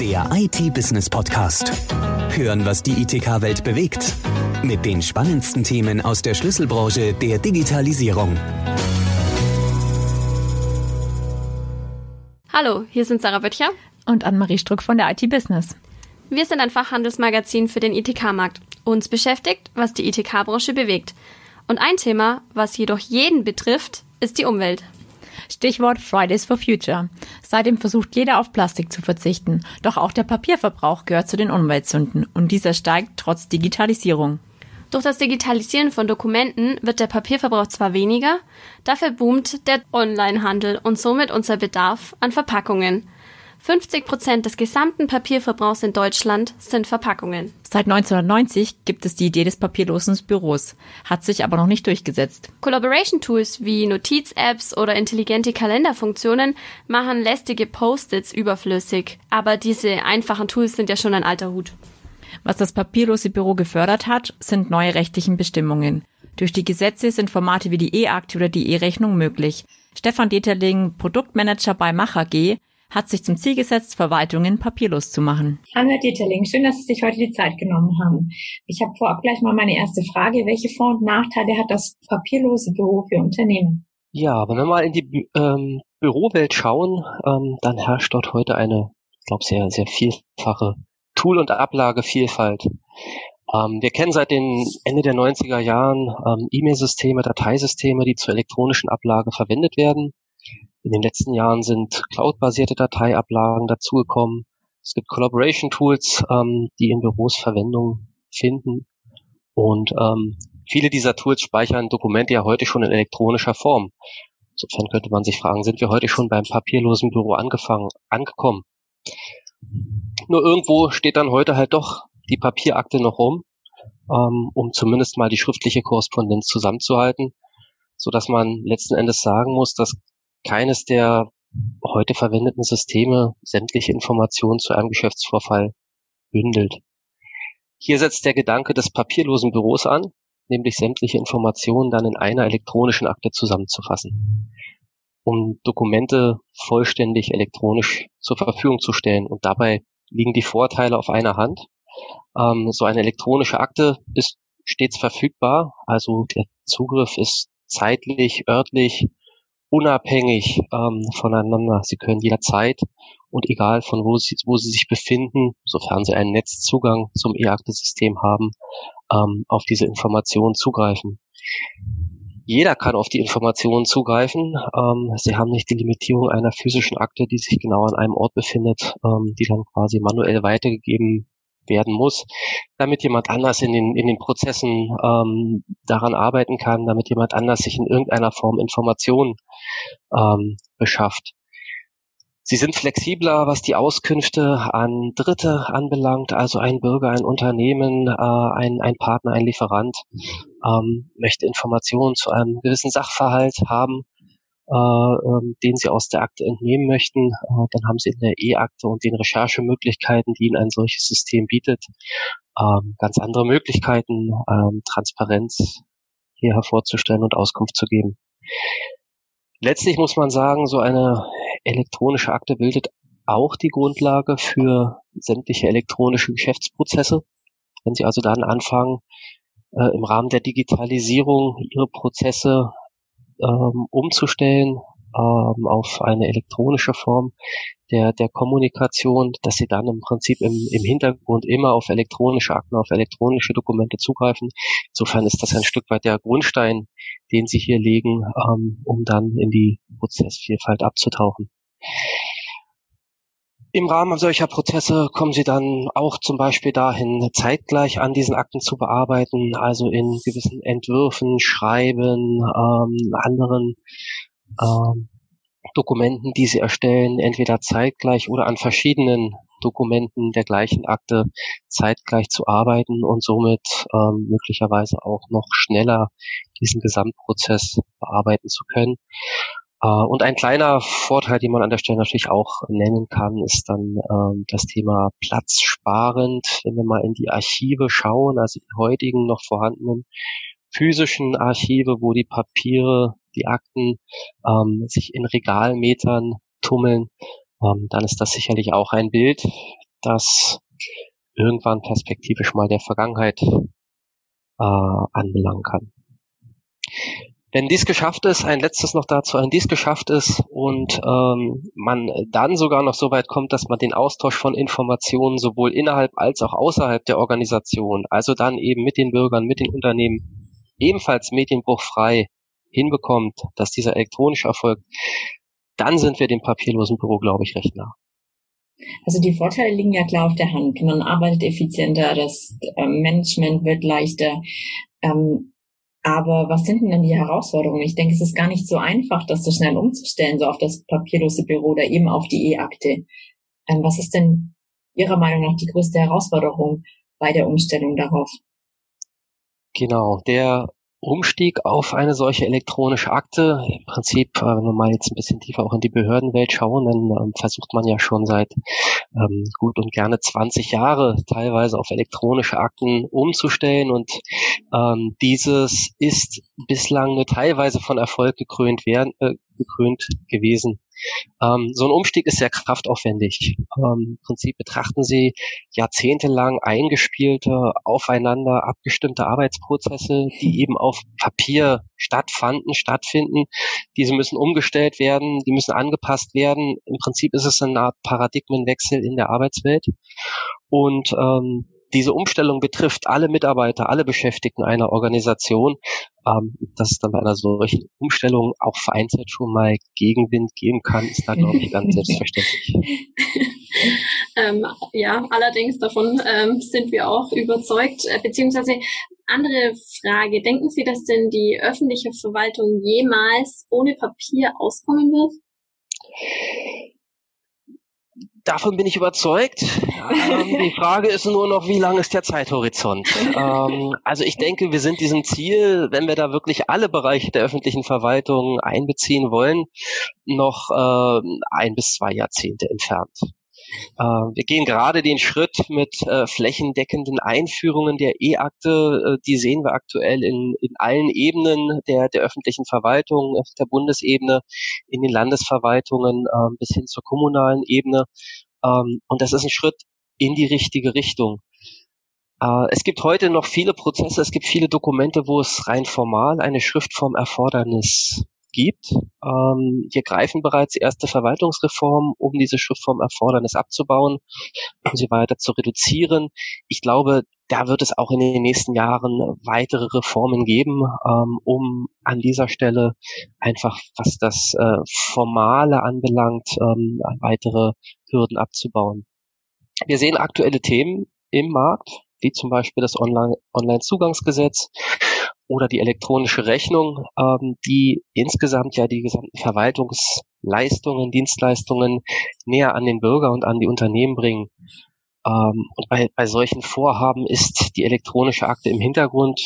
Der IT-Business-Podcast. Hören, was die ITK-Welt bewegt. Mit den spannendsten Themen aus der Schlüsselbranche der Digitalisierung. Hallo, hier sind Sarah Böttcher und Anne-Marie Struck von der IT-Business. Wir sind ein Fachhandelsmagazin für den ITK-Markt. Uns beschäftigt, was die ITK-Branche bewegt. Und ein Thema, was jedoch jeden betrifft, ist die Umwelt. Stichwort Fridays for Future. Seitdem versucht jeder auf Plastik zu verzichten. Doch auch der Papierverbrauch gehört zu den Umweltsünden und dieser steigt trotz Digitalisierung. Durch das Digitalisieren von Dokumenten wird der Papierverbrauch zwar weniger, dafür boomt der Onlinehandel und somit unser Bedarf an Verpackungen. 50 Prozent des gesamten Papierverbrauchs in Deutschland sind Verpackungen. Seit 1990 gibt es die Idee des papierlosen Büros, hat sich aber noch nicht durchgesetzt. Collaboration-Tools wie Notiz-Apps oder intelligente Kalenderfunktionen machen lästige Post-its überflüssig, aber diese einfachen Tools sind ja schon ein alter Hut. Was das papierlose Büro gefördert hat, sind neue rechtlichen Bestimmungen. Durch die Gesetze sind Formate wie die E-Akte oder die E-Rechnung möglich. Stefan Deterling, Produktmanager bei Macher G, hat sich zum Ziel gesetzt, Verwaltungen papierlos zu machen. Hallo Herr Dieterling, schön, dass Sie sich heute die Zeit genommen haben. Ich habe vorab gleich mal meine erste Frage. Welche Vor- und Nachteile hat das papierlose Büro für Unternehmen? Ja, wenn wir mal in die ähm, Bürowelt schauen, ähm, dann herrscht dort heute eine, ich glaube, sehr, sehr vielfache Tool- und Ablagevielfalt. Ähm, wir kennen seit den Ende der 90er Jahren ähm, E-Mail-Systeme, Dateisysteme, die zur elektronischen Ablage verwendet werden. In den letzten Jahren sind cloud-basierte Dateiablagen dazugekommen. Es gibt Collaboration-Tools, ähm, die in Büros Verwendung finden. Und ähm, viele dieser Tools speichern Dokumente ja heute schon in elektronischer Form. Insofern könnte man sich fragen, sind wir heute schon beim papierlosen Büro angefangen, angekommen? Nur irgendwo steht dann heute halt doch die Papierakte noch rum, ähm, um zumindest mal die schriftliche Korrespondenz zusammenzuhalten, so dass man letzten Endes sagen muss, dass keines der heute verwendeten Systeme sämtliche Informationen zu einem Geschäftsvorfall bündelt. Hier setzt der Gedanke des papierlosen Büros an, nämlich sämtliche Informationen dann in einer elektronischen Akte zusammenzufassen, um Dokumente vollständig elektronisch zur Verfügung zu stellen. Und dabei liegen die Vorteile auf einer Hand. Ähm, so eine elektronische Akte ist stets verfügbar, also der Zugriff ist zeitlich, örtlich unabhängig ähm, voneinander. Sie können jederzeit und egal von wo sie, wo sie sich befinden, sofern sie einen Netzzugang zum E-Akte-System haben, ähm, auf diese Informationen zugreifen. Jeder kann auf die Informationen zugreifen. Ähm, sie haben nicht die Limitierung einer physischen Akte, die sich genau an einem Ort befindet, ähm, die dann quasi manuell weitergegeben werden muss, damit jemand anders in den, in den Prozessen ähm, daran arbeiten kann, damit jemand anders sich in irgendeiner Form Informationen ähm, beschafft. Sie sind flexibler, was die Auskünfte an Dritte anbelangt, also ein Bürger, ein Unternehmen, äh, ein, ein Partner, ein Lieferant ähm, möchte Informationen zu einem gewissen Sachverhalt haben äh, ähm, den Sie aus der Akte entnehmen möchten. Äh, dann haben Sie in der E-Akte und den Recherchemöglichkeiten, die Ihnen ein solches System bietet, ähm, ganz andere Möglichkeiten, ähm, Transparenz hier hervorzustellen und Auskunft zu geben. Letztlich muss man sagen, so eine elektronische Akte bildet auch die Grundlage für sämtliche elektronische Geschäftsprozesse. Wenn Sie also dann anfangen, äh, im Rahmen der Digitalisierung Ihre Prozesse ähm, umzustellen ähm, auf eine elektronische Form der, der Kommunikation, dass sie dann im Prinzip im, im Hintergrund immer auf elektronische Akten, auf elektronische Dokumente zugreifen. Insofern ist das ein Stück weit der Grundstein, den sie hier legen, ähm, um dann in die Prozessvielfalt abzutauchen. Im Rahmen solcher Prozesse kommen Sie dann auch zum Beispiel dahin, zeitgleich an diesen Akten zu bearbeiten, also in gewissen Entwürfen, Schreiben, ähm, anderen ähm, Dokumenten, die Sie erstellen, entweder zeitgleich oder an verschiedenen Dokumenten der gleichen Akte zeitgleich zu arbeiten und somit ähm, möglicherweise auch noch schneller diesen Gesamtprozess bearbeiten zu können. Äh, und ein kleiner Vorteil, den man an der Stelle natürlich auch nennen kann, ist dann ähm, das Thema platzsparend. Wenn wir mal in die Archive schauen, also die heutigen noch vorhandenen physischen Archive, wo die Papiere, die Akten ähm, sich in Regalmetern tummeln, ähm, dann ist das sicherlich auch ein Bild, das irgendwann perspektivisch mal der Vergangenheit äh, anbelangen kann. Wenn dies geschafft ist, ein letztes noch dazu, wenn dies geschafft ist und ähm, man dann sogar noch so weit kommt, dass man den Austausch von Informationen sowohl innerhalb als auch außerhalb der Organisation, also dann eben mit den Bürgern, mit den Unternehmen, ebenfalls medienbruchfrei hinbekommt, dass dieser elektronisch erfolgt, dann sind wir dem papierlosen Büro, glaube ich, recht nah. Also die Vorteile liegen ja klar auf der Hand. Man arbeitet effizienter, das ähm, Management wird leichter. Ähm, aber was sind denn dann die Herausforderungen? Ich denke, es ist gar nicht so einfach, das so schnell umzustellen, so auf das papierlose Büro oder eben auf die E-Akte. Ähm, was ist denn Ihrer Meinung nach die größte Herausforderung bei der Umstellung darauf? Genau, der Umstieg auf eine solche elektronische Akte, im Prinzip, äh, wenn wir mal jetzt ein bisschen tiefer auch in die Behördenwelt schauen, dann ähm, versucht man ja schon seit ähm, gut und gerne 20 Jahre teilweise auf elektronische Akten umzustellen und ähm, dieses ist bislang nur teilweise von Erfolg gekrönt werden, äh, gekrönt gewesen. Ähm, so ein Umstieg ist sehr kraftaufwendig. Ähm, Im Prinzip betrachten Sie jahrzehntelang eingespielte, aufeinander abgestimmte Arbeitsprozesse, die eben auf Papier stattfanden, stattfinden. Diese müssen umgestellt werden, die müssen angepasst werden. Im Prinzip ist es eine Art Paradigmenwechsel in der Arbeitswelt. Und ähm, diese Umstellung betrifft alle Mitarbeiter, alle Beschäftigten einer Organisation. Ähm, dass es dann bei einer solchen Umstellung auch vereinzelt schon mal Gegenwind geben kann, ist da, glaube ich, ganz selbstverständlich. ähm, ja, allerdings davon ähm, sind wir auch überzeugt, äh, beziehungsweise andere Frage, denken Sie, dass denn die öffentliche Verwaltung jemals ohne Papier auskommen wird? Davon bin ich überzeugt. Ähm, die Frage ist nur noch, wie lang ist der Zeithorizont? Ähm, also ich denke, wir sind diesem Ziel, wenn wir da wirklich alle Bereiche der öffentlichen Verwaltung einbeziehen wollen, noch äh, ein bis zwei Jahrzehnte entfernt. Äh, wir gehen gerade den Schritt mit äh, flächendeckenden Einführungen der E-Akte. Äh, die sehen wir aktuell in, in allen Ebenen der, der öffentlichen Verwaltung, auf der Bundesebene, in den Landesverwaltungen ähm, bis hin zur kommunalen Ebene. Ähm, und das ist ein Schritt in die richtige Richtung. Es gibt heute noch viele Prozesse, es gibt viele Dokumente, wo es rein formal eine Schriftform Erfordernis gibt. Ähm, hier greifen bereits erste Verwaltungsreformen, um diese Schriftformerfordernis abzubauen, um sie weiter zu reduzieren. Ich glaube, da wird es auch in den nächsten Jahren weitere Reformen geben, ähm, um an dieser Stelle einfach, was das äh, Formale anbelangt, ähm, weitere Hürden abzubauen. Wir sehen aktuelle Themen im Markt, wie zum Beispiel das Online-Zugangsgesetz, oder die elektronische Rechnung, ähm, die insgesamt ja die gesamten Verwaltungsleistungen, Dienstleistungen näher an den Bürger und an die Unternehmen bringen. Ähm, und bei, bei solchen Vorhaben ist die elektronische Akte im Hintergrund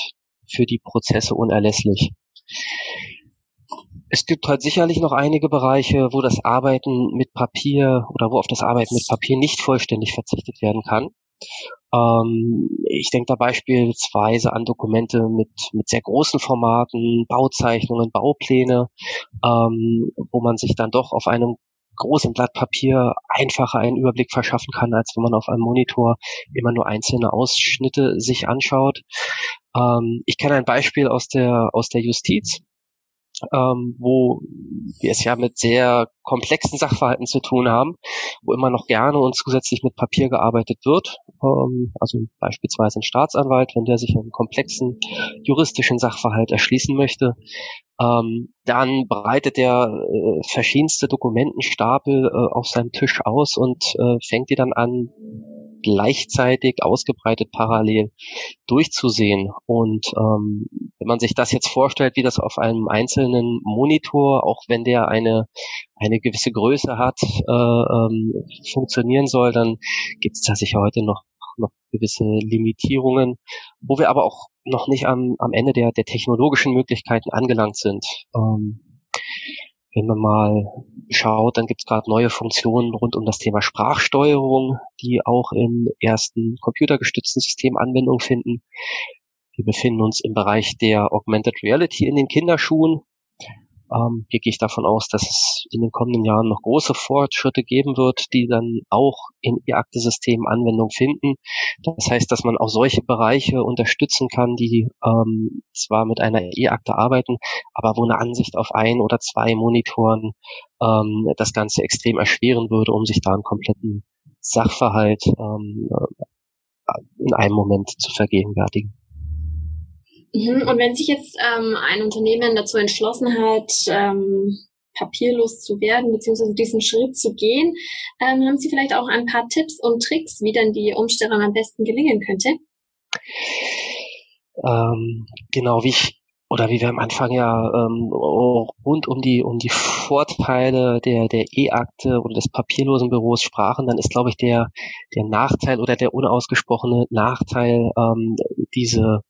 für die Prozesse unerlässlich. Es gibt halt sicherlich noch einige Bereiche, wo das Arbeiten mit Papier oder wo auf das Arbeiten mit Papier nicht vollständig verzichtet werden kann. Ähm, ich denke da beispielsweise an Dokumente mit, mit sehr großen Formaten, Bauzeichnungen, Baupläne, ähm, wo man sich dann doch auf einem großen Blatt Papier einfacher einen Überblick verschaffen kann, als wenn man auf einem Monitor immer nur einzelne Ausschnitte sich anschaut. Ähm, ich kenne ein Beispiel aus der, aus der Justiz ähm, wo wir es ja mit sehr komplexen Sachverhalten zu tun haben, wo immer noch gerne und zusätzlich mit Papier gearbeitet wird. Ähm, also beispielsweise ein Staatsanwalt, wenn der sich einen komplexen juristischen Sachverhalt erschließen möchte, ähm, dann breitet er äh, verschiedenste Dokumentenstapel äh, auf seinem Tisch aus und äh, fängt die dann an, gleichzeitig ausgebreitet parallel durchzusehen. Und ähm, wenn man sich das jetzt vorstellt, wie das auf einem einzelnen Monitor, auch wenn der eine eine gewisse Größe hat, äh, ähm, funktionieren soll, dann gibt es da sicher heute noch noch gewisse Limitierungen, wo wir aber auch noch nicht am, am Ende der, der technologischen Möglichkeiten angelangt sind. Ähm, wenn man mal schaut, dann gibt es gerade neue Funktionen rund um das Thema Sprachsteuerung, die auch im ersten computergestützten System Anwendung finden. Wir befinden uns im Bereich der Augmented Reality in den Kinderschuhen. Ähm, hier gehe ich davon aus, dass es in den kommenden Jahren noch große Fortschritte geben wird, die dann auch in E-Akte-Systemen Anwendung finden. Das heißt, dass man auch solche Bereiche unterstützen kann, die ähm, zwar mit einer E-Akte arbeiten, aber wo eine Ansicht auf ein oder zwei Monitoren ähm, das Ganze extrem erschweren würde, um sich da einen kompletten Sachverhalt ähm, in einem Moment zu vergegenwärtigen. Mhm. Und wenn sich jetzt ähm, ein Unternehmen dazu entschlossen hat, ähm, papierlos zu werden, beziehungsweise diesen Schritt zu gehen, ähm, haben Sie vielleicht auch ein paar Tipps und Tricks, wie dann die Umstellung am besten gelingen könnte? Ähm, genau, wie ich oder wie wir am Anfang ja ähm, rund um die um die Vorteile der der E-Akte oder des papierlosen Büros sprachen, dann ist glaube ich der der Nachteil oder der unausgesprochene Nachteil ähm, diese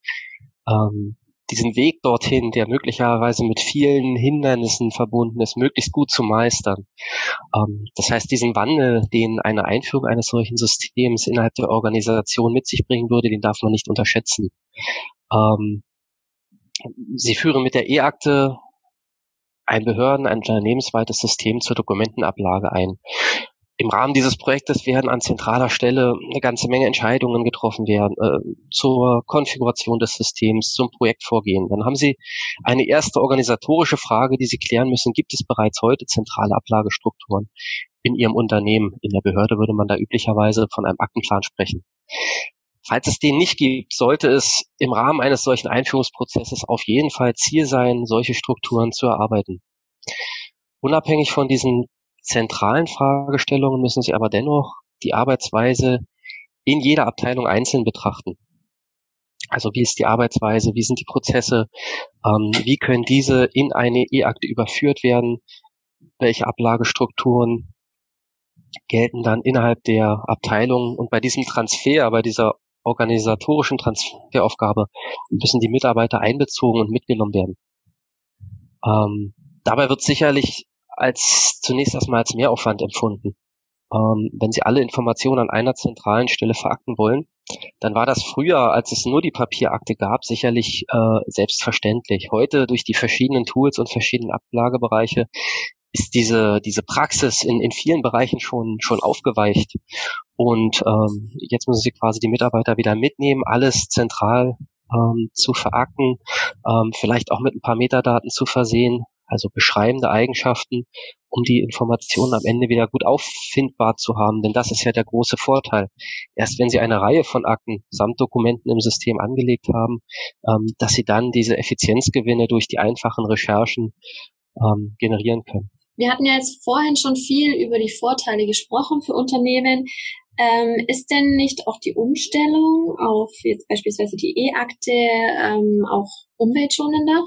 ähm, diesen Weg dorthin, der möglicherweise mit vielen Hindernissen verbunden ist, möglichst gut zu meistern. Ähm, das heißt, diesen Wandel, den eine Einführung eines solchen Systems innerhalb der Organisation mit sich bringen würde, den darf man nicht unterschätzen. Ähm, Sie führen mit der E-Akte ein Behörden, ein unternehmensweites System zur Dokumentenablage ein. Im Rahmen dieses Projektes werden an zentraler Stelle eine ganze Menge Entscheidungen getroffen werden äh, zur Konfiguration des Systems, zum Projektvorgehen. Dann haben Sie eine erste organisatorische Frage, die Sie klären müssen. Gibt es bereits heute zentrale Ablagestrukturen in Ihrem Unternehmen? In der Behörde würde man da üblicherweise von einem Aktenplan sprechen. Falls es den nicht gibt, sollte es im Rahmen eines solchen Einführungsprozesses auf jeden Fall Ziel sein, solche Strukturen zu erarbeiten. Unabhängig von diesen zentralen Fragestellungen müssen Sie aber dennoch die Arbeitsweise in jeder Abteilung einzeln betrachten. Also wie ist die Arbeitsweise, wie sind die Prozesse, ähm, wie können diese in eine E-Akte überführt werden, welche Ablagestrukturen gelten dann innerhalb der Abteilung und bei diesem Transfer, bei dieser organisatorischen Transferaufgabe müssen die Mitarbeiter einbezogen und mitgenommen werden. Ähm, dabei wird sicherlich als zunächst erstmal als Mehraufwand empfunden. Ähm, wenn Sie alle Informationen an einer zentralen Stelle verakten wollen, dann war das früher, als es nur die Papierakte gab, sicherlich äh, selbstverständlich. Heute durch die verschiedenen Tools und verschiedenen Ablagebereiche ist diese diese Praxis in, in vielen Bereichen schon schon aufgeweicht und ähm, jetzt müssen sie quasi die Mitarbeiter wieder mitnehmen, alles zentral ähm, zu verakten, ähm, vielleicht auch mit ein paar Metadaten zu versehen, also beschreibende Eigenschaften, um die Informationen am Ende wieder gut auffindbar zu haben. Denn das ist ja der große Vorteil. Erst wenn Sie eine Reihe von Akten samt Dokumenten im System angelegt haben, ähm, dass Sie dann diese Effizienzgewinne durch die einfachen Recherchen ähm, generieren können. Wir hatten ja jetzt vorhin schon viel über die Vorteile gesprochen für Unternehmen. Ähm, ist denn nicht auch die Umstellung auf jetzt beispielsweise die E-Akte ähm, auch umweltschonender?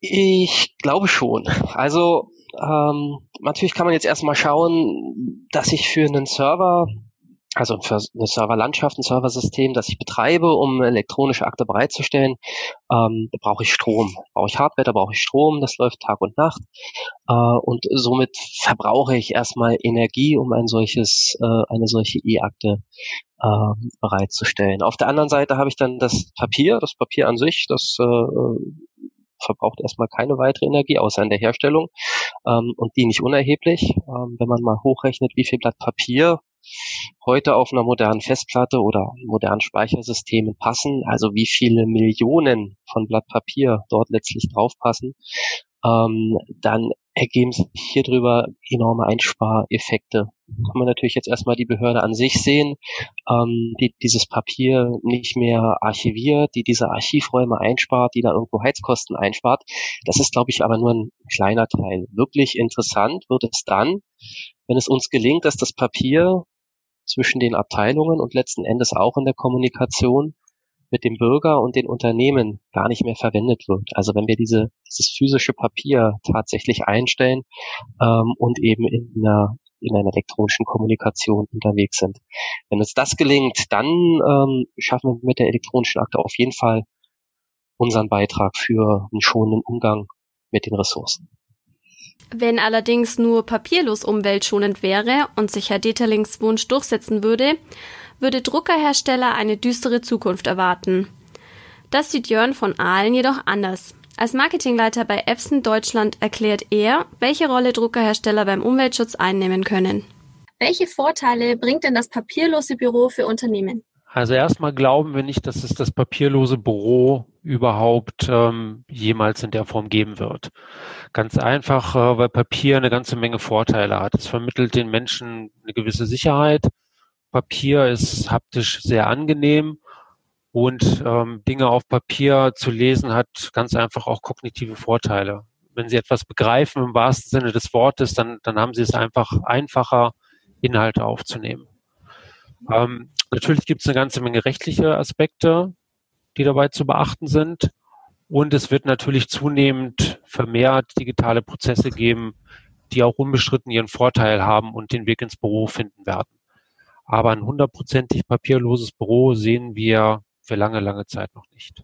Ich glaube schon. Also ähm, natürlich kann man jetzt erstmal schauen, dass ich für einen Server, also für eine Serverlandschaft, ein Serversystem, das ich betreibe, um elektronische Akte bereitzustellen, ähm, da brauche ich Strom. Brauche ich Hardware, da brauche ich Strom, das läuft Tag und Nacht. Äh, und somit verbrauche ich erstmal Energie, um ein solches, äh, eine solche E-Akte äh, bereitzustellen. Auf der anderen Seite habe ich dann das Papier, das Papier an sich, das äh, verbraucht erstmal keine weitere Energie, außer in der Herstellung ähm, und die nicht unerheblich. Ähm, wenn man mal hochrechnet, wie viel Blatt Papier heute auf einer modernen Festplatte oder modernen Speichersystemen passen, also wie viele Millionen von Blatt Papier dort letztlich draufpassen, ähm, dann ergeben sich hier drüber enorme Einspareffekte. Kann man natürlich jetzt erstmal die Behörde an sich sehen, ähm, die dieses Papier nicht mehr archiviert, die diese Archivräume einspart, die da irgendwo Heizkosten einspart. Das ist, glaube ich, aber nur ein kleiner Teil. Wirklich interessant wird es dann, wenn es uns gelingt, dass das Papier zwischen den Abteilungen und letzten Endes auch in der Kommunikation mit dem Bürger und den Unternehmen gar nicht mehr verwendet wird. Also wenn wir diese, dieses physische Papier tatsächlich einstellen ähm, und eben in einer, in einer elektronischen Kommunikation unterwegs sind. Wenn uns das gelingt, dann ähm, schaffen wir mit der elektronischen Akte auf jeden Fall unseren Beitrag für einen schonenden Umgang mit den Ressourcen. Wenn allerdings nur papierlos umweltschonend wäre und sich Herr Deterlings Wunsch durchsetzen würde, würde Druckerhersteller eine düstere Zukunft erwarten. Das sieht Jörn von Ahlen jedoch anders. Als Marketingleiter bei Epson Deutschland erklärt er, welche Rolle Druckerhersteller beim Umweltschutz einnehmen können. Welche Vorteile bringt denn das papierlose Büro für Unternehmen? Also erstmal glauben wir nicht, dass es das papierlose Büro überhaupt ähm, jemals in der Form geben wird. Ganz einfach, äh, weil Papier eine ganze Menge Vorteile hat. Es vermittelt den Menschen eine gewisse Sicherheit. Papier ist haptisch sehr angenehm und ähm, Dinge auf Papier zu lesen hat ganz einfach auch kognitive Vorteile. Wenn Sie etwas begreifen im wahrsten Sinne des Wortes, dann, dann haben Sie es einfach einfacher, Inhalte aufzunehmen. Ähm, natürlich gibt es eine ganze Menge rechtliche Aspekte, die dabei zu beachten sind. Und es wird natürlich zunehmend vermehrt digitale Prozesse geben, die auch unbestritten ihren Vorteil haben und den Weg ins Büro finden werden. Aber ein hundertprozentig papierloses Büro sehen wir für lange, lange Zeit noch nicht.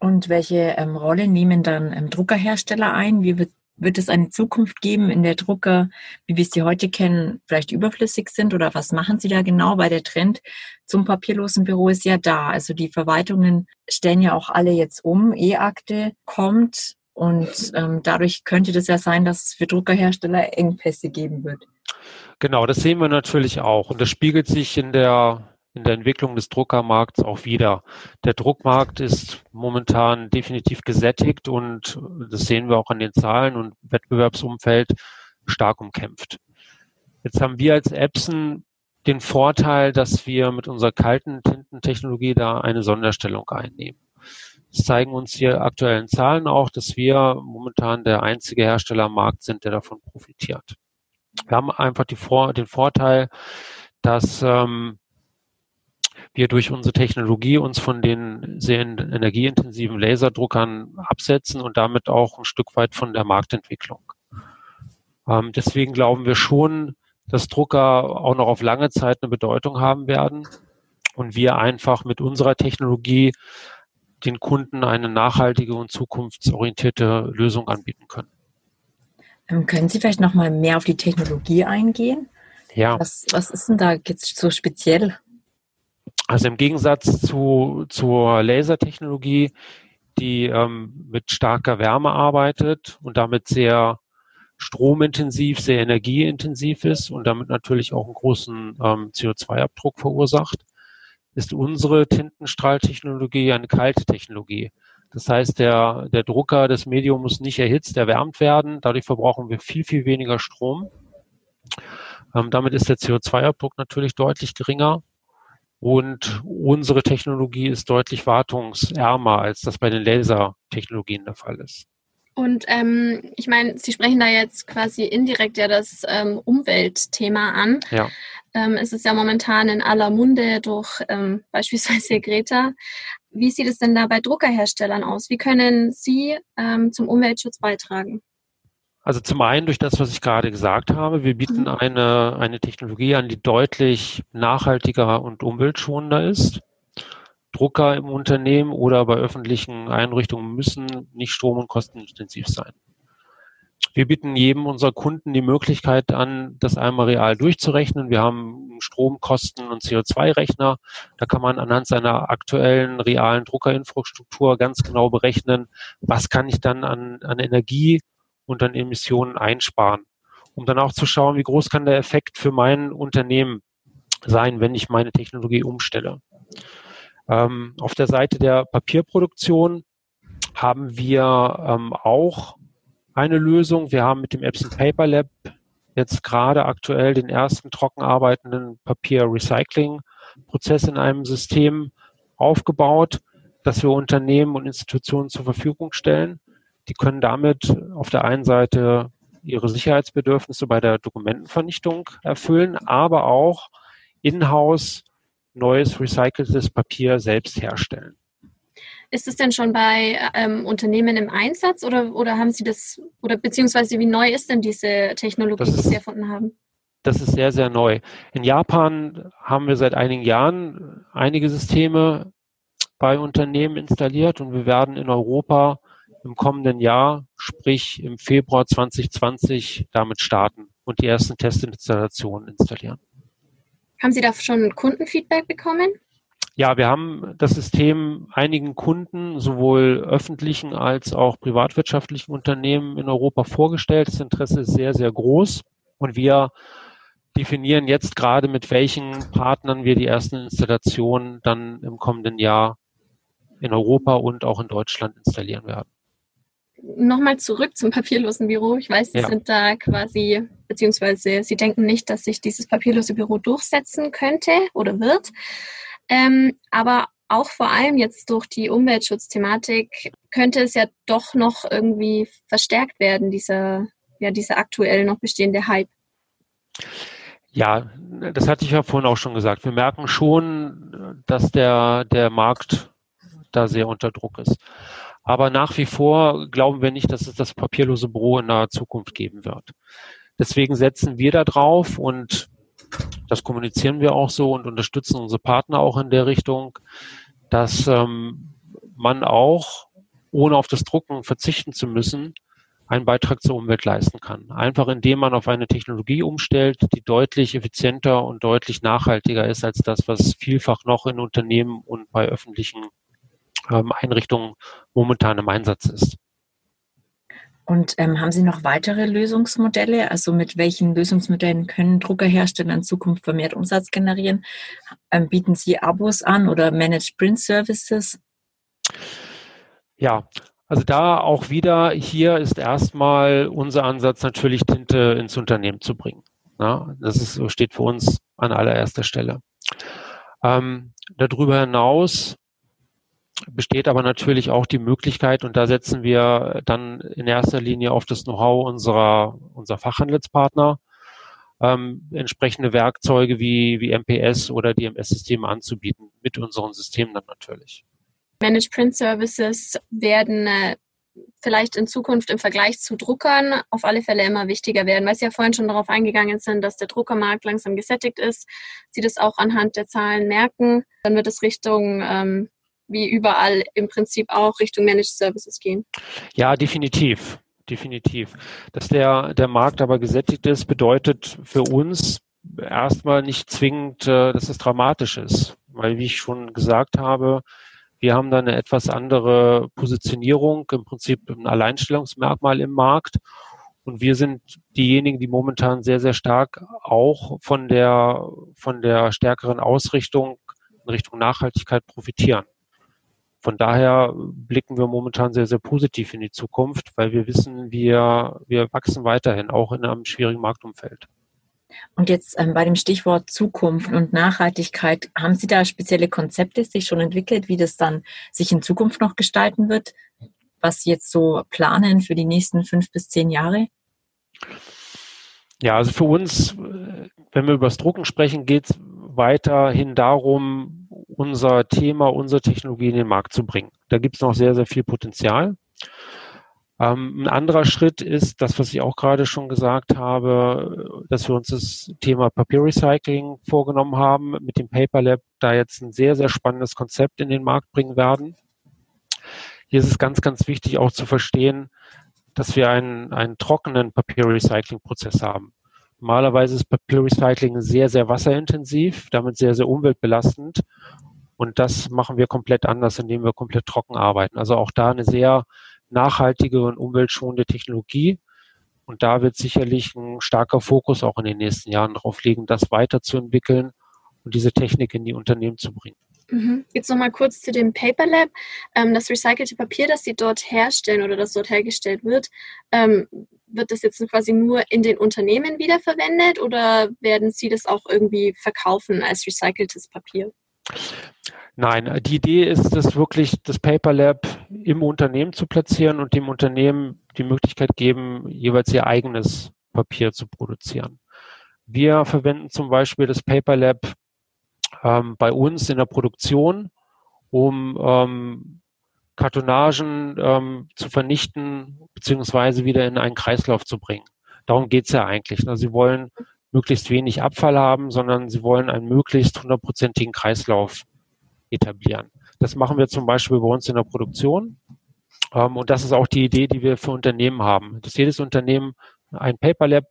Und welche ähm, Rolle nehmen dann ähm, Druckerhersteller ein? Wie wird wird es eine Zukunft geben, in der Drucker, wie wir sie heute kennen, vielleicht überflüssig sind? Oder was machen Sie da genau? Weil der Trend zum papierlosen Büro ist ja da. Also die Verwaltungen stellen ja auch alle jetzt um. E-Akte kommt und ähm, dadurch könnte das ja sein, dass es für Druckerhersteller Engpässe geben wird. Genau, das sehen wir natürlich auch. Und das spiegelt sich in der in der Entwicklung des Druckermarkts auch wieder. Der Druckmarkt ist momentan definitiv gesättigt und das sehen wir auch an den Zahlen und Wettbewerbsumfeld stark umkämpft. Jetzt haben wir als Epson den Vorteil, dass wir mit unserer kalten Tintentechnologie da eine Sonderstellung einnehmen. Das zeigen uns die aktuellen Zahlen auch, dass wir momentan der einzige Hersteller am Markt sind, der davon profitiert. Wir haben einfach die Vor den Vorteil, dass ähm, wir durch unsere Technologie uns von den sehr energieintensiven Laserdruckern absetzen und damit auch ein Stück weit von der Marktentwicklung. Ähm, deswegen glauben wir schon, dass Drucker auch noch auf lange Zeit eine Bedeutung haben werden und wir einfach mit unserer Technologie den Kunden eine nachhaltige und zukunftsorientierte Lösung anbieten können. Ähm, können Sie vielleicht noch mal mehr auf die Technologie eingehen? Ja. Was, was ist denn da jetzt so speziell? Also im Gegensatz zu, zur Lasertechnologie, die ähm, mit starker Wärme arbeitet und damit sehr stromintensiv, sehr energieintensiv ist und damit natürlich auch einen großen ähm, CO2-Abdruck verursacht, ist unsere Tintenstrahltechnologie eine kalte Technologie. Das heißt, der, der Drucker, das Medium muss nicht erhitzt, erwärmt werden. Dadurch verbrauchen wir viel, viel weniger Strom. Ähm, damit ist der CO2-Abdruck natürlich deutlich geringer. Und unsere Technologie ist deutlich wartungsärmer, als das bei den Lasertechnologien der Fall ist. Und ähm, ich meine, Sie sprechen da jetzt quasi indirekt ja das ähm, Umweltthema an. Ja. Ähm, es ist ja momentan in aller Munde durch ähm, beispielsweise Greta. Wie sieht es denn da bei Druckerherstellern aus? Wie können Sie ähm, zum Umweltschutz beitragen? Also zum einen durch das, was ich gerade gesagt habe. Wir bieten mhm. eine, eine Technologie an, die deutlich nachhaltiger und umweltschonender ist. Drucker im Unternehmen oder bei öffentlichen Einrichtungen müssen nicht strom- und kostenintensiv sein. Wir bieten jedem unserer Kunden die Möglichkeit an, das einmal real durchzurechnen. Wir haben Stromkosten- und CO2-Rechner. Da kann man anhand seiner aktuellen realen Druckerinfrastruktur ganz genau berechnen, was kann ich dann an, an Energie und dann Emissionen einsparen, um dann auch zu schauen, wie groß kann der Effekt für mein Unternehmen sein, wenn ich meine Technologie umstelle. Ähm, auf der Seite der Papierproduktion haben wir ähm, auch eine Lösung. Wir haben mit dem Epson Paper Lab jetzt gerade aktuell den ersten trocken arbeitenden Papier-Recycling-Prozess in einem System aufgebaut, das wir Unternehmen und Institutionen zur Verfügung stellen. Die können damit auf der einen Seite ihre Sicherheitsbedürfnisse bei der Dokumentenvernichtung erfüllen, aber auch in-house neues recyceltes Papier selbst herstellen. Ist es denn schon bei ähm, Unternehmen im Einsatz oder, oder haben Sie das, oder beziehungsweise wie neu ist denn diese Technologie, ist, die Sie erfunden haben? Das ist sehr, sehr neu. In Japan haben wir seit einigen Jahren einige Systeme bei Unternehmen installiert und wir werden in Europa im kommenden Jahr, sprich im Februar 2020, damit starten und die ersten Testinstallationen installieren. Haben Sie da schon Kundenfeedback bekommen? Ja, wir haben das System einigen Kunden, sowohl öffentlichen als auch privatwirtschaftlichen Unternehmen in Europa vorgestellt. Das Interesse ist sehr, sehr groß und wir definieren jetzt gerade, mit welchen Partnern wir die ersten Installationen dann im kommenden Jahr in Europa und auch in Deutschland installieren werden. Nochmal zurück zum papierlosen Büro. Ich weiß, Sie ja. sind da quasi, beziehungsweise Sie denken nicht, dass sich dieses papierlose Büro durchsetzen könnte oder wird. Ähm, aber auch vor allem jetzt durch die Umweltschutzthematik könnte es ja doch noch irgendwie verstärkt werden, dieser, ja, dieser aktuell noch bestehende Hype. Ja, das hatte ich ja vorhin auch schon gesagt. Wir merken schon, dass der, der Markt da sehr unter Druck ist. Aber nach wie vor glauben wir nicht, dass es das papierlose Büro in naher Zukunft geben wird. Deswegen setzen wir da drauf und das kommunizieren wir auch so und unterstützen unsere Partner auch in der Richtung, dass ähm, man auch, ohne auf das Drucken verzichten zu müssen, einen Beitrag zur Umwelt leisten kann. Einfach indem man auf eine Technologie umstellt, die deutlich effizienter und deutlich nachhaltiger ist als das, was vielfach noch in Unternehmen und bei öffentlichen ähm, Einrichtungen momentan im Einsatz ist. Und ähm, haben Sie noch weitere Lösungsmodelle? Also mit welchen Lösungsmodellen können Druckerhersteller in Zukunft vermehrt Umsatz generieren? Ähm, bieten Sie Abos an oder Managed Print Services? Ja, also da auch wieder, hier ist erstmal unser Ansatz natürlich Tinte ins Unternehmen zu bringen. Ja, das ist, steht für uns an allererster Stelle. Ähm, darüber hinaus besteht aber natürlich auch die Möglichkeit, und da setzen wir dann in erster Linie auf das Know-how unserer, unserer Fachhandelspartner, ähm, entsprechende Werkzeuge wie, wie MPS oder DMS-Systeme anzubieten, mit unseren Systemen dann natürlich. Managed Print Services werden äh, vielleicht in Zukunft im Vergleich zu Druckern auf alle Fälle immer wichtiger werden, weil Sie ja vorhin schon darauf eingegangen sind, dass der Druckermarkt langsam gesättigt ist. Sie das auch anhand der Zahlen merken. Dann wird es Richtung, ähm, wie überall im Prinzip auch, Richtung Managed Services gehen. Ja, definitiv. Definitiv. Dass der, der Markt aber gesättigt ist, bedeutet für uns erstmal nicht zwingend, äh, dass es dramatisch ist. Weil, wie ich schon gesagt habe, wir haben da eine etwas andere Positionierung, im Prinzip ein Alleinstellungsmerkmal im Markt. Und wir sind diejenigen, die momentan sehr, sehr stark auch von der, von der stärkeren Ausrichtung in Richtung Nachhaltigkeit profitieren. Von daher blicken wir momentan sehr, sehr positiv in die Zukunft, weil wir wissen, wir, wir wachsen weiterhin, auch in einem schwierigen Marktumfeld. Und jetzt ähm, bei dem Stichwort Zukunft und Nachhaltigkeit, haben Sie da spezielle Konzepte sich schon entwickelt, wie das dann sich in Zukunft noch gestalten wird? Was Sie jetzt so planen für die nächsten fünf bis zehn Jahre? Ja, also für uns, äh, wenn wir über das Drucken sprechen, geht es weiterhin darum, unser Thema, unsere Technologie in den Markt zu bringen. Da gibt es noch sehr, sehr viel Potenzial. Ähm, ein anderer Schritt ist das, was ich auch gerade schon gesagt habe, dass wir uns das Thema Papierrecycling vorgenommen haben, mit dem Paper Lab da jetzt ein sehr, sehr spannendes Konzept in den Markt bringen werden. Hier ist es ganz, ganz wichtig auch zu verstehen, dass wir einen, einen trockenen Papierrecycling-Prozess haben. Normalerweise ist Papierrecycling sehr, sehr wasserintensiv, damit sehr, sehr umweltbelastend. Und das machen wir komplett anders, indem wir komplett trocken arbeiten. Also auch da eine sehr nachhaltige und umweltschonende Technologie. Und da wird sicherlich ein starker Fokus auch in den nächsten Jahren drauf liegen, das weiterzuentwickeln und diese Technik in die Unternehmen zu bringen. Mhm. Jetzt nochmal kurz zu dem Paper Lab. Ähm, das recycelte Papier, das Sie dort herstellen oder das dort hergestellt wird, ähm, wird das jetzt quasi nur in den Unternehmen wiederverwendet oder werden Sie das auch irgendwie verkaufen als recyceltes Papier? Nein, die Idee ist es wirklich, das Paper Lab im Unternehmen zu platzieren und dem Unternehmen die Möglichkeit geben, jeweils ihr eigenes Papier zu produzieren. Wir verwenden zum Beispiel das Paper Lab ähm, bei uns in der Produktion, um ähm, Kartonagen ähm, zu vernichten beziehungsweise wieder in einen Kreislauf zu bringen. Darum geht's ja eigentlich. Also sie wollen möglichst wenig Abfall haben, sondern sie wollen einen möglichst hundertprozentigen Kreislauf etablieren. Das machen wir zum Beispiel bei uns in der Produktion. Ähm, und das ist auch die Idee, die wir für Unternehmen haben, dass jedes Unternehmen ein Paper Lab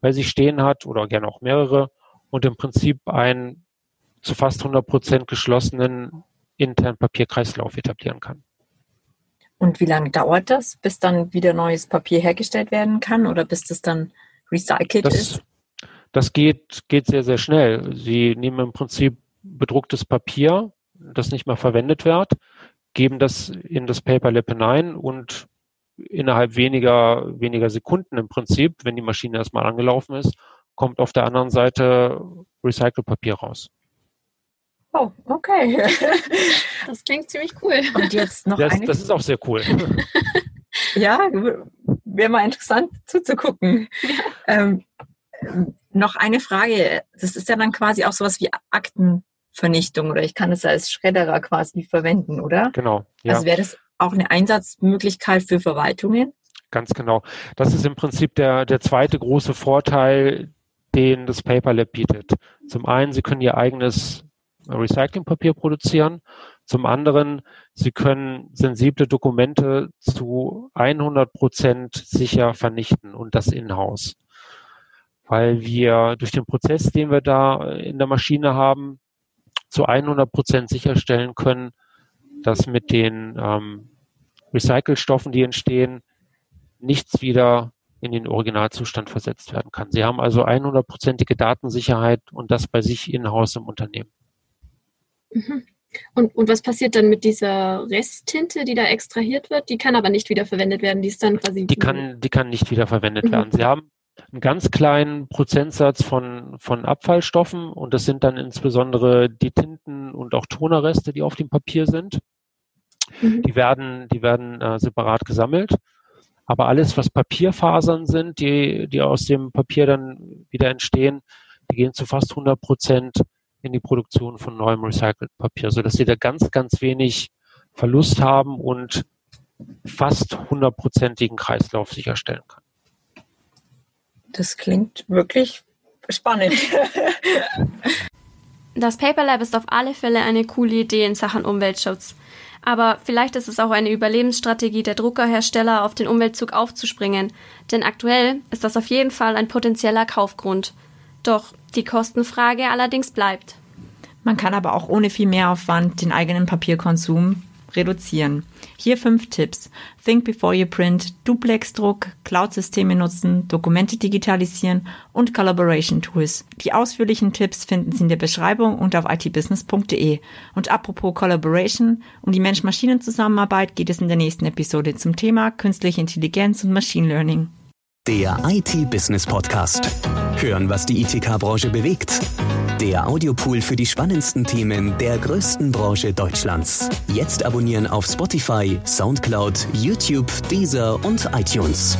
bei sich stehen hat oder gerne auch mehrere und im Prinzip ein zu fast 100 Prozent geschlossenen internen Papierkreislauf etablieren kann. Und wie lange dauert das, bis dann wieder neues Papier hergestellt werden kann oder bis das dann recycelt das, ist? Das geht, geht sehr, sehr schnell. Sie nehmen im Prinzip bedrucktes Papier, das nicht mehr verwendet wird, geben das in das Paper Lab hinein und innerhalb weniger, weniger Sekunden im Prinzip, wenn die Maschine erstmal angelaufen ist, kommt auf der anderen Seite Recycled-Papier raus. Oh, okay. Das klingt ziemlich cool. Und jetzt noch das, eine. Das ist auch sehr cool. ja, wäre mal interessant zuzugucken. Ja. Ähm, noch eine Frage. Das ist ja dann quasi auch sowas wie Aktenvernichtung oder ich kann es als Schredderer quasi verwenden, oder? Genau. Ja. Also wäre das auch eine Einsatzmöglichkeit für Verwaltungen? Ganz genau. Das ist im Prinzip der, der zweite große Vorteil, den das Paper Lab bietet. Zum einen, Sie können Ihr eigenes Recyclingpapier produzieren. Zum anderen, Sie können sensible Dokumente zu 100 Prozent sicher vernichten und das in-house weil wir durch den Prozess, den wir da in der Maschine haben, zu 100 Prozent sicherstellen können, dass mit den ähm, Recycelstoffen, die entstehen, nichts wieder in den Originalzustand versetzt werden kann. Sie haben also 100-prozentige Datensicherheit und das bei sich in-house im Unternehmen. Mhm. Und, und was passiert dann mit dieser Resttinte, die da extrahiert wird? Die kann aber nicht wiederverwendet werden. Die ist dann quasi. Die kann, die kann nicht wiederverwendet mhm. werden. Sie haben einen ganz kleinen Prozentsatz von, von Abfallstoffen und das sind dann insbesondere die Tinten und auch Tonerreste, die auf dem Papier sind. Mhm. Die werden, die werden äh, separat gesammelt. Aber alles, was Papierfasern sind, die, die aus dem Papier dann wieder entstehen, die gehen zu fast 100 Prozent in die Produktion von neuem Recycled Papier, sodass sie da ganz, ganz wenig Verlust haben und fast hundertprozentigen Kreislauf sicherstellen kann. Das klingt wirklich spannend. Das Paper Lab ist auf alle Fälle eine coole Idee in Sachen Umweltschutz. Aber vielleicht ist es auch eine Überlebensstrategie der Druckerhersteller, auf den Umweltzug aufzuspringen. Denn aktuell ist das auf jeden Fall ein potenzieller Kaufgrund. Doch die Kostenfrage allerdings bleibt. Man kann aber auch ohne viel Mehraufwand den eigenen Papierkonsum reduzieren. Hier fünf Tipps. Think before you print, Duplex-Druck, Cloud-Systeme nutzen, Dokumente digitalisieren und Collaboration Tools. Die ausführlichen Tipps finden Sie in der Beschreibung und auf itbusiness.de. Und apropos Collaboration, um die Mensch-Maschinen-Zusammenarbeit geht es in der nächsten Episode zum Thema künstliche Intelligenz und Machine Learning. Der IT-Business Podcast. Hören, was die ITK-Branche bewegt. Der Audiopool für die spannendsten Themen der größten Branche Deutschlands. Jetzt abonnieren auf Spotify, Soundcloud, YouTube, Deezer und iTunes.